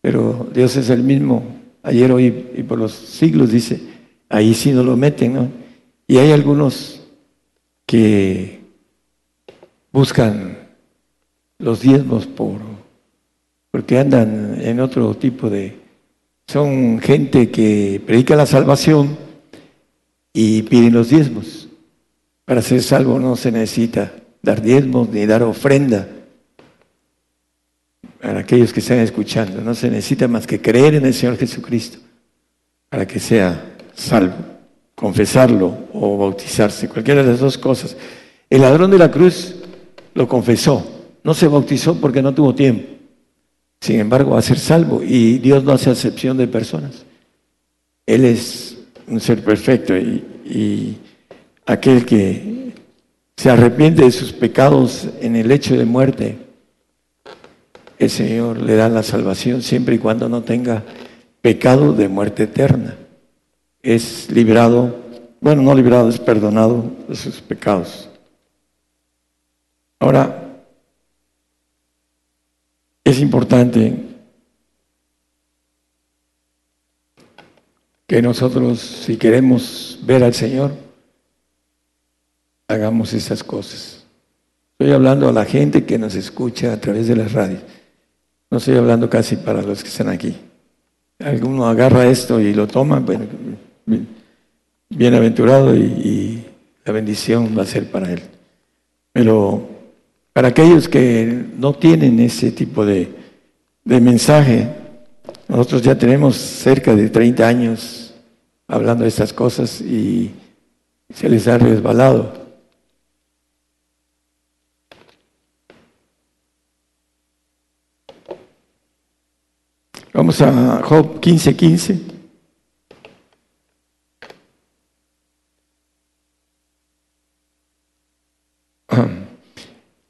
Pero Dios es el mismo ayer, hoy y por los siglos, dice. Ahí sí no lo meten, ¿no? Y hay algunos que buscan los diezmos por, porque andan en otro tipo de... Son gente que predica la salvación, y piden los diezmos. Para ser salvo no se necesita dar diezmos ni dar ofrenda. Para aquellos que están escuchando, no se necesita más que creer en el Señor Jesucristo para que sea salvo, confesarlo o bautizarse, cualquiera de las dos cosas. El ladrón de la cruz lo confesó, no se bautizó porque no tuvo tiempo. Sin embargo, va a ser salvo y Dios no hace acepción de personas. Él es un ser perfecto y, aquel que se arrepiente de sus pecados en el hecho de muerte, el Señor le da la salvación siempre y cuando no tenga pecado de muerte eterna. Es librado, bueno, no librado, es perdonado de sus pecados. Ahora, es importante que nosotros, si queremos ver al Señor, hagamos esas cosas. Estoy hablando a la gente que nos escucha a través de las radios. No estoy hablando casi para los que están aquí. Alguno agarra esto y lo toma, bueno, bienaventurado y, y la bendición va a ser para él. Pero para aquellos que no tienen ese tipo de, de mensaje, nosotros ya tenemos cerca de 30 años hablando de estas cosas y se les ha resbalado. Vamos a Job 15:15. 15.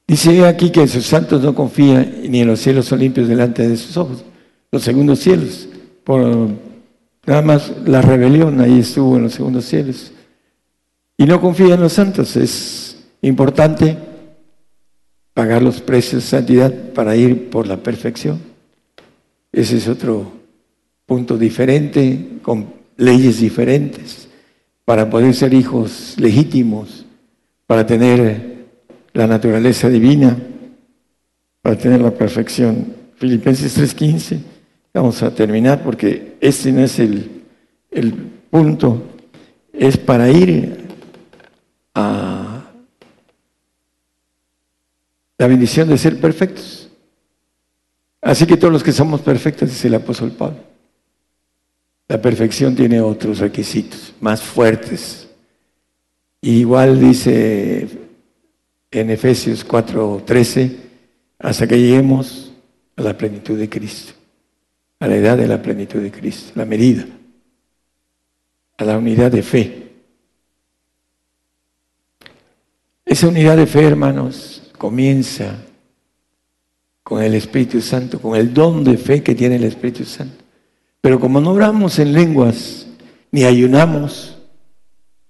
Dice aquí que sus santos no confían ni en los cielos son limpios delante de sus ojos los segundos cielos. Por nada más la rebelión ahí estuvo en los segundos cielos. Y no confía en los santos. Es importante pagar los precios de santidad para ir por la perfección. Ese es otro punto diferente, con leyes diferentes, para poder ser hijos legítimos, para tener la naturaleza divina, para tener la perfección. Filipenses 3:15. Vamos a terminar porque este no es el, el punto, es para ir a la bendición de ser perfectos. Así que todos los que somos perfectos, dice el apóstol Pablo, la perfección tiene otros requisitos más fuertes. igual dice en Efesios 4:13, hasta que lleguemos a la plenitud de Cristo, a la edad de la plenitud de Cristo, la medida, a la unidad de fe. Esa unidad de fe, hermanos, comienza con el Espíritu Santo, con el don de fe que tiene el Espíritu Santo. Pero como no oramos en lenguas ni ayunamos,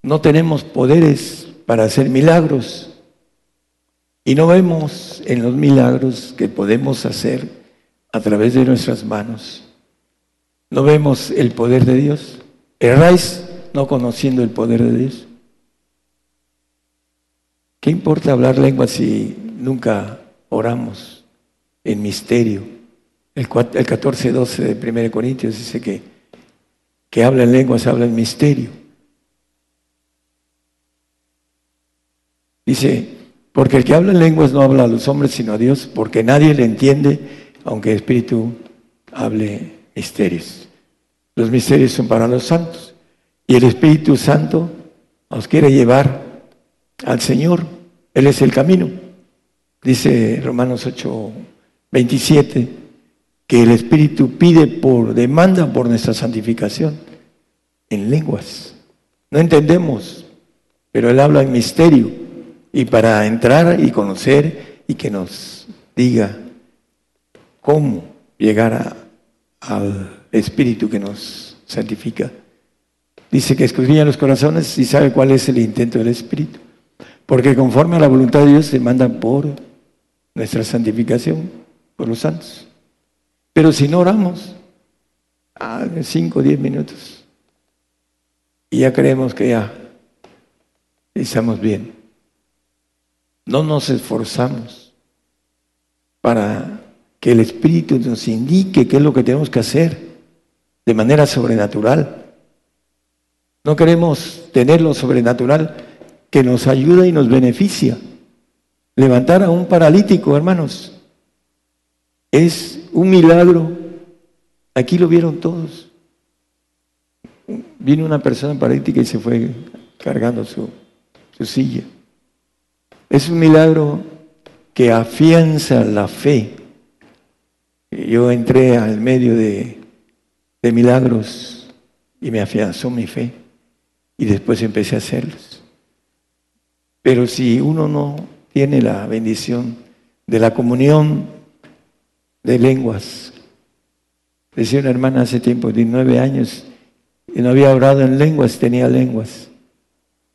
no tenemos poderes para hacer milagros y no vemos en los milagros que podemos hacer a través de nuestras manos. No vemos el poder de Dios. Erráis no conociendo el poder de Dios. ¿Qué importa hablar lenguas si nunca oramos en misterio? El, el 14-12 de 1 Corintios dice que, que habla en lenguas, habla en misterio. Dice, porque el que habla en lenguas no habla a los hombres, sino a Dios, porque nadie le entiende, aunque el Espíritu hable misterios. Los misterios son para los santos. Y el Espíritu Santo nos quiere llevar al Señor. Él es el camino. Dice Romanos 8, 27, que el Espíritu pide por demanda por nuestra santificación en lenguas. No entendemos, pero Él habla en misterio. Y para entrar y conocer y que nos diga cómo llegar al Espíritu que nos santifica. Dice que escudriña los corazones y sabe cuál es el intento del Espíritu. Porque conforme a la voluntad de Dios se mandan por nuestra santificación, por los santos. Pero si no oramos, ah, cinco o diez minutos, y ya creemos que ya estamos bien. No nos esforzamos para que el Espíritu nos indique qué es lo que tenemos que hacer de manera sobrenatural. No queremos tener lo sobrenatural que nos ayuda y nos beneficia. Levantar a un paralítico, hermanos, es un milagro. Aquí lo vieron todos. Vino una persona paralítica y se fue cargando su, su silla. Es un milagro que afianza la fe. Yo entré al medio de, de milagros y me afianzó mi fe y después empecé a hacerlos. Pero si uno no tiene la bendición de la comunión de lenguas, decía una hermana hace tiempo, de nueve años, y no había orado en lenguas, tenía lenguas.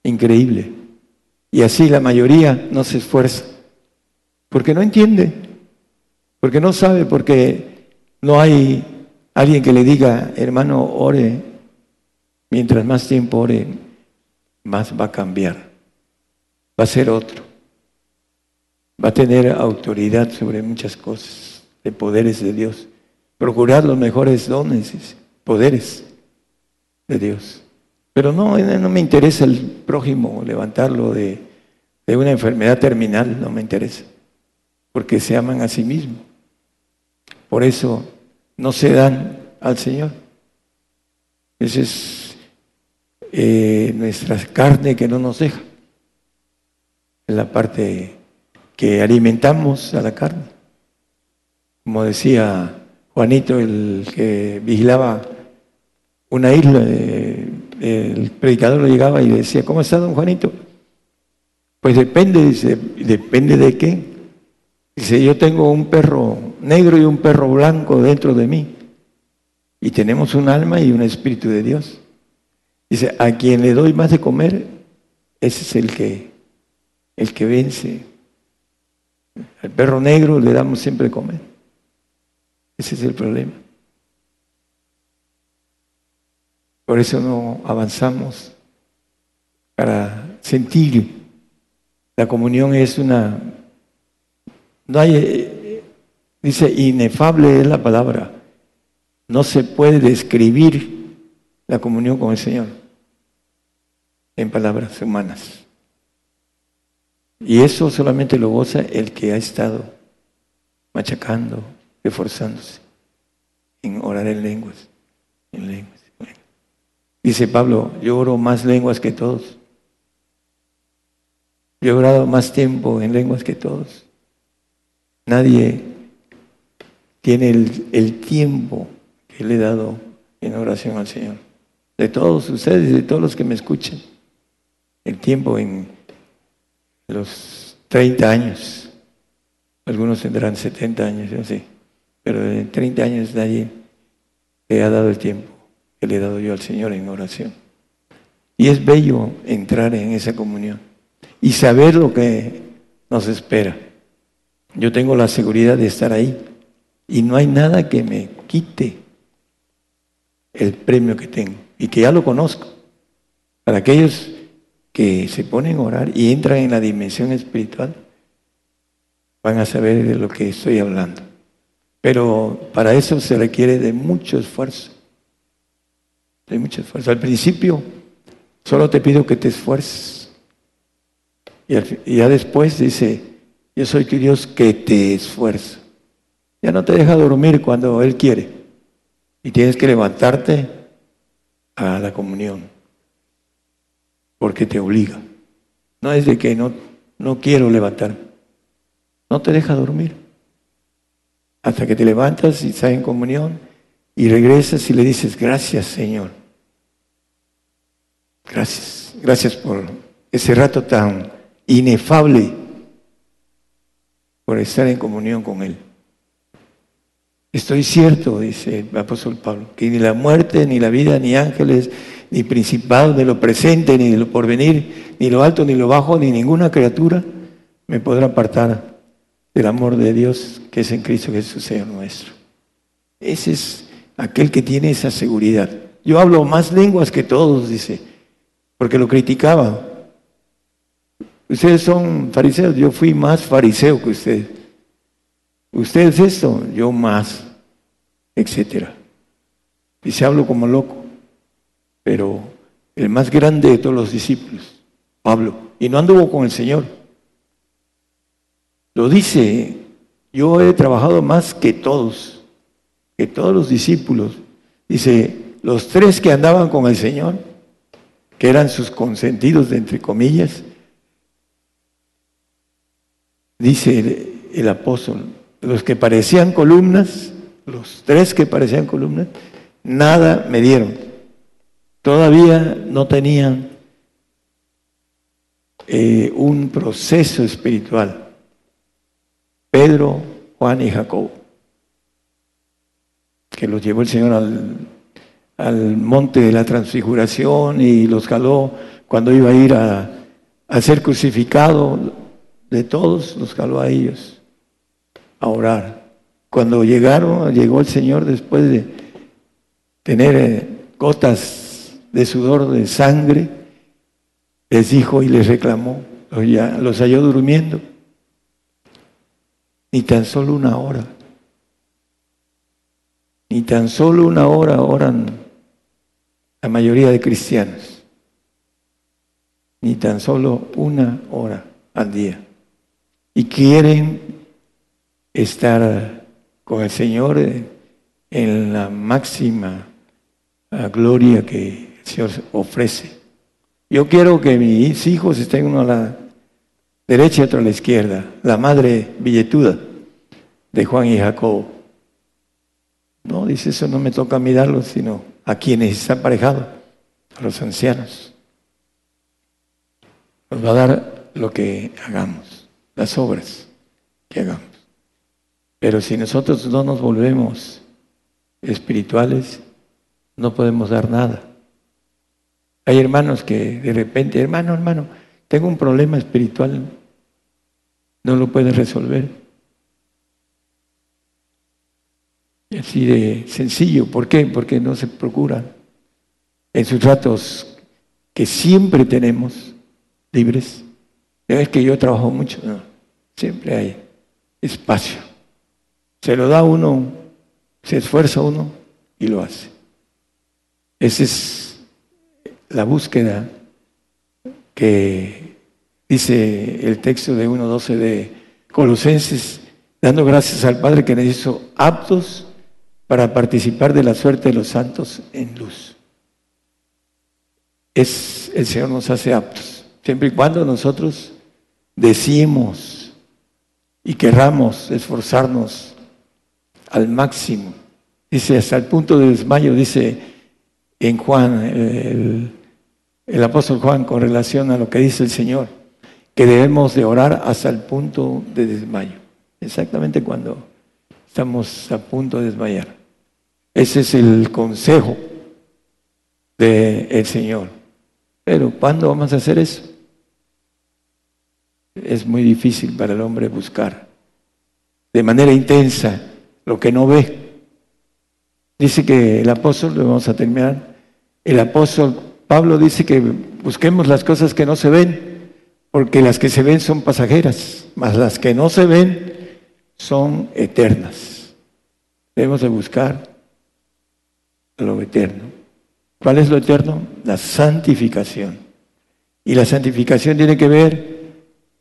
Increíble. Y así la mayoría no se esfuerza, porque no entiende, porque no sabe, porque no hay alguien que le diga, hermano, ore, mientras más tiempo ore, más va a cambiar va a ser otro. Va a tener autoridad sobre muchas cosas, de poderes de Dios. Procurar los mejores dones, poderes de Dios. Pero no, no me interesa el prójimo, levantarlo de, de una enfermedad terminal, no me interesa. Porque se aman a sí mismos. Por eso no se dan al Señor. Esa es eh, nuestra carne que no nos deja la parte que alimentamos a la carne. Como decía Juanito, el que vigilaba una isla, eh, el predicador llegaba y decía, ¿cómo está don Juanito? Pues depende, dice, ¿depende de qué? Dice, yo tengo un perro negro y un perro blanco dentro de mí. Y tenemos un alma y un espíritu de Dios. Dice, a quien le doy más de comer, ese es el que el que vence. Al perro negro le damos siempre de comer. Ese es el problema. Por eso no avanzamos para sentir. La comunión es una... No hay, dice, inefable es la palabra. No se puede describir la comunión con el Señor en palabras humanas. Y eso solamente lo goza el que ha estado machacando, esforzándose en orar en lenguas. Dice Pablo, yo oro más lenguas que todos. Yo he orado más tiempo en lenguas que todos. Nadie tiene el, tiempo que le he dado en oración al Señor. De todos ustedes, de todos los que me escuchan. El tiempo en los 30 años. Algunos tendrán 70 años, yo sé. Pero en 30 años nadie le ha dado el tiempo que le he dado yo al Señor en oración. Y es bello entrar en esa comunión y saber lo que nos espera. Yo tengo la seguridad de estar ahí y no hay nada que me quite el premio que tengo y que ya lo conozco. Para aquellos que se ponen a orar y entran en la dimensión espiritual, van a saber de lo que estoy hablando. Pero para eso se requiere de mucho esfuerzo. De mucho esfuerzo. Al principio solo te pido que te esfuerces. Y, ya después dice, yo soy tu Dios que te esfuerzo. Ya no te deja dormir cuando Él quiere. Y tienes que levantarte a la comunión. Porque te obliga. No es de que no, no quiero levantarme. No te deja dormir. Hasta que te levantas y estás en comunión y regresas y le dices, gracias Señor. Gracias. Gracias por ese rato tan inefable por estar en comunión con Él. Estoy cierto, dice el apóstol Pablo, que ni la muerte, ni la vida, ni ángeles, ni principados, de lo presente, ni de lo porvenir, ni lo alto, ni lo bajo, ni ninguna criatura me podrá apartar del amor de Dios que es en Cristo Jesús, Señor nuestro. Ese es aquel que tiene esa seguridad. Yo hablo más lenguas que todos, dice, porque lo criticaba. Ustedes son fariseos, yo fui más fariseo que ustedes. Ustedes esto, yo más, etcétera. Y se hablo como loco, pero el más grande de todos los discípulos, Pablo, y no anduvo con el Señor. Lo dice, yo he trabajado más que todos, que todos los discípulos. Dice, los tres que andaban con el Señor, que eran sus consentidos, de entre comillas, dice el, apóstol, los que parecían columnas, los tres que parecían columnas, nada me dieron. Todavía no tenían eh, un proceso espiritual. Pedro, Juan y Jacob, que los llevó el Señor al, al monte de la transfiguración y los caló cuando iba a ir a, a ser crucificado, de todos los caló a ellos a orar. Cuando llegaron, llegó el Señor después de tener eh, gotas de sudor, de sangre, les dijo y les reclamó, los halló durmiendo, ni tan solo una hora, ni tan solo una hora oran la mayoría de cristianos, ni tan solo una hora al día. Y quieren estar con el Señor en la máxima gloria que el Señor ofrece. Yo quiero que mis hijos estén uno a la derecha y otro a la izquierda. La madre billetuda de Juan y Jacob. No, dice eso no me toca mirarlo, sino a quienes están aparejados, a los ancianos. Nos va a dar lo que hagamos, las obras que hagamos. Pero si nosotros no nos volvemos espirituales, no podemos dar nada. Hay hermanos que de repente, hermano, hermano, tengo un problema espiritual, no lo pueden resolver. Y así de sencillo. ¿Por qué? Porque no se procura en sus ratos que siempre tenemos libres. Es que yo trabajo mucho, no, siempre hay espacio. Se lo da uno, se esfuerza uno y lo hace. Esa es la búsqueda que dice el texto de 1.12 de Colosenses, dando gracias al Padre que nos hizo aptos para participar de la suerte de los santos en luz. Es, el Señor nos hace aptos, siempre y cuando nosotros decimos y querramos esforzarnos al máximo. Dice, hasta el punto de desmayo, dice en Juan, el, el apóstol Juan, con relación a lo que dice el Señor, que debemos de orar hasta el punto de desmayo. Exactamente cuando estamos a punto de desmayar. Ese es el consejo del Señor. Pero ¿cuándo vamos a hacer eso? Es muy difícil para el hombre buscar de manera intensa lo que no ve. Dice que el apóstol, lo vamos a terminar, el apóstol Pablo dice que busquemos las cosas que no se ven, porque las que se ven son pasajeras, mas las que no se ven son eternas. Debemos de buscar lo eterno. ¿Cuál es lo eterno? La santificación. Y la santificación tiene que ver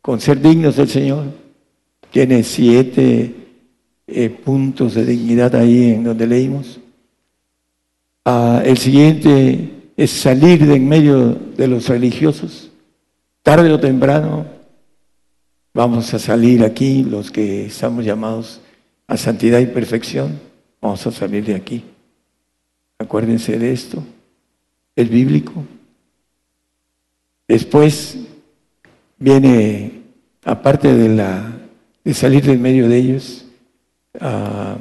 con ser dignos del Señor. Tiene siete eh, puntos de dignidad ahí en donde leímos. Ah, el siguiente es salir de en medio de los religiosos. Tarde o temprano vamos a salir aquí, los que estamos llamados a santidad y perfección, vamos a salir de aquí. Acuérdense de esto, es bíblico. Después viene, aparte de, la, de salir de en medio de ellos, Ah,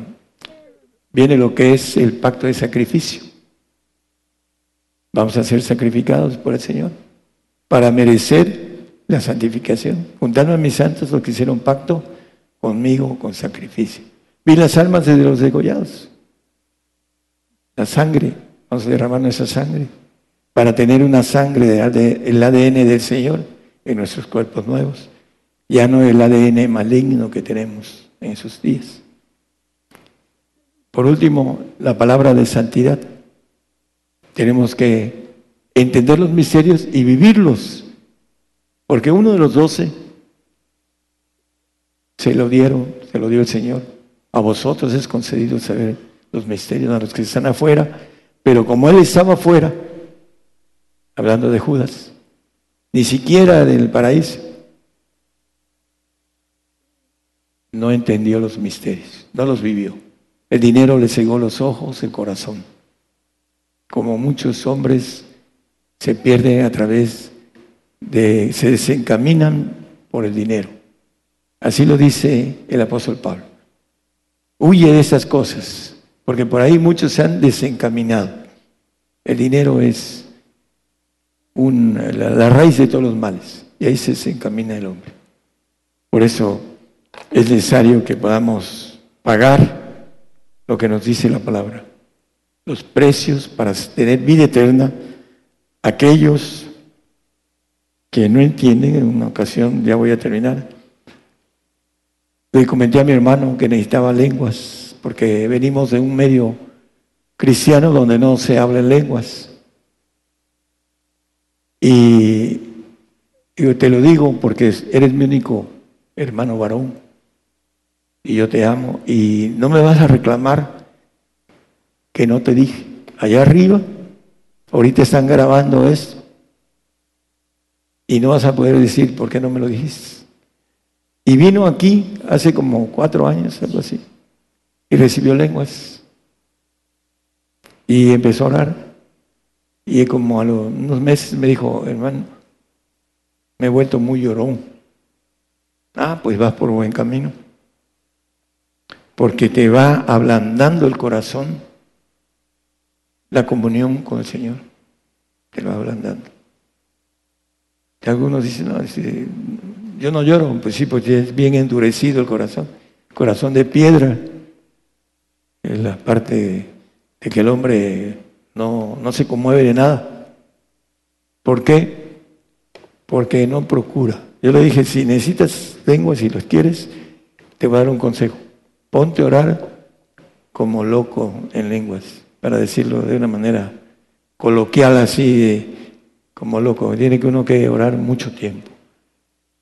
viene lo que es el pacto de sacrificio. Vamos a ser sacrificados por el Señor para merecer la santificación. Juntando a mis santos los que hicieron pacto conmigo con sacrificio. Vi las almas de los degollados. La sangre, vamos a derramar nuestra sangre para tener una sangre del ADN del Señor en nuestros cuerpos nuevos. Ya no el ADN maligno que tenemos en sus días. Por último, la palabra de santidad. Tenemos que entender los misterios y vivirlos, porque uno de los doce se lo dieron, se lo dio el Señor. A vosotros es concedido saber los misterios, a los que están afuera, pero como él estaba afuera, hablando de Judas, ni siquiera del paraíso, no entendió los misterios, no los vivió. El dinero le cegó los ojos, el corazón. Como muchos hombres se pierden a través de, se desencaminan por el dinero. Así lo dice el apóstol Pablo. Huye de esas cosas, porque por ahí muchos se han desencaminado. El dinero es la, la raíz de todos los males, y ahí se desencamina el hombre. Por eso es necesario que podamos pagar lo que nos dice la palabra. Los precios para tener vida eterna, aquellos que no entienden, en una ocasión, ya voy a terminar, le comenté a mi hermano que necesitaba lenguas, porque venimos de un medio cristiano donde no se hablan lenguas. Y yo te lo digo porque eres mi único hermano varón y yo te amo y no me vas a reclamar que no te dije. Allá arriba, ahorita están grabando esto y no vas a poder decir por qué no me lo dijiste. Y vino aquí hace como cuatro años, algo así, y recibió lenguas y empezó a orar. Y como a los, unos meses me dijo, hermano, me he vuelto muy llorón. Ah, pues vas por buen camino porque te va ablandando el corazón la comunión con el Señor. Te va ablandando. Y algunos dicen, no, yo no lloro, pues sí, porque es bien endurecido el corazón, corazón de piedra. Es la parte de que el hombre no, no se conmueve de nada. ¿Por qué? Porque no procura. Yo le dije, si necesitas lenguas, si los quieres, te voy a dar un consejo Ponte a orar como loco en lenguas, para decirlo de una manera coloquial así, como loco. Tiene que uno que orar mucho tiempo.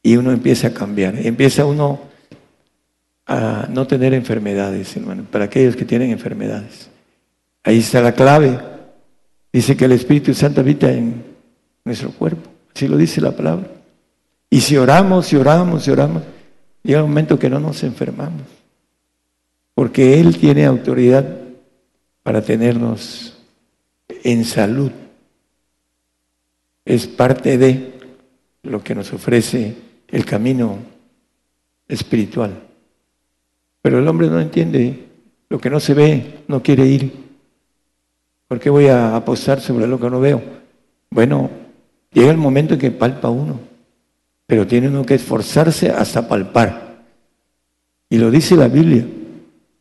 y uno empieza a cambiar. Empieza uno a no tener enfermedades, hermano, para aquellos que tienen enfermedades. Ahí está la clave. Dice que el Espíritu Santo habita en nuestro cuerpo. Así lo dice la palabra. Y si oramos, y oramos, y oramos, llega un momento que no nos enfermamos. Porque Él tiene autoridad para tenernos en salud. Es parte de lo que nos ofrece el camino espiritual. Pero el hombre no entiende lo que no se ve, no quiere ir. ¿Por qué voy a apostar sobre lo que no veo? Bueno, llega el momento en que palpa uno, pero tiene uno que esforzarse hasta palpar. Y lo dice la Biblia.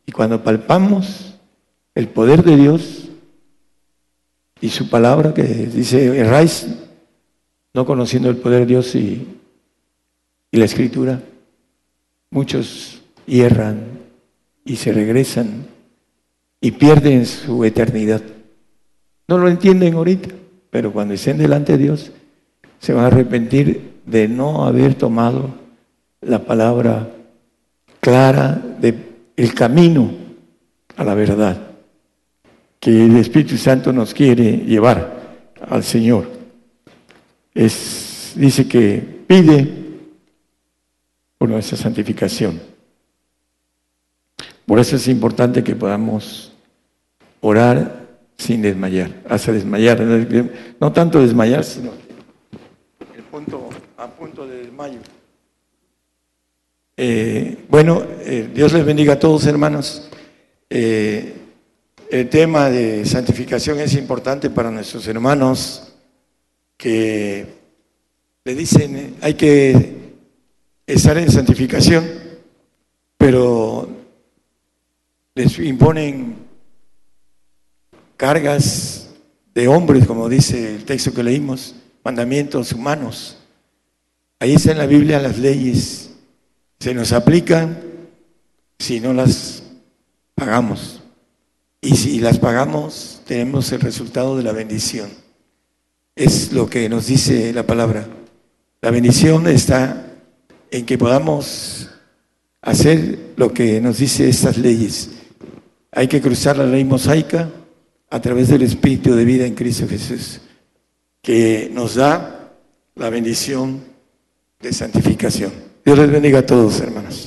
Y cuando palpamos el poder de Dios y su palabra que dice, erráis no conociendo el poder de Dios y y la escritura, muchos hierran y se regresan y pierden su eternidad. No lo entienden ahorita, pero cuando estén delante de Dios se van a arrepentir de no haber tomado la palabra clara del camino a la verdad que el Espíritu Santo nos quiere llevar al Señor. Es, dice que pide por nuestra santificación. Por eso es importante que podamos orar sin desmayar, hasta desmayar, no tanto desmayar, sino el punto, a punto de desmayo. Eh, bueno, eh, Dios les bendiga a todos, hermanos. Eh, el tema de santificación es importante para nuestros hermanos que le dicen, hay que estar en santificación, pero les imponen cargas de hombres, como dice el texto que leímos, mandamientos humanos. Ahí está en la Biblia las leyes, se nos aplican si no las pagamos. Y si las pagamos, tenemos el resultado de la bendición. Es lo que nos dice la palabra. La bendición está en que podamos hacer lo que nos dice estas leyes. Hay que cruzar la ley mosaica a través del Espíritu de vida en Cristo Jesús, que nos da la bendición de santificación. Dios les bendiga a todos, hermanos.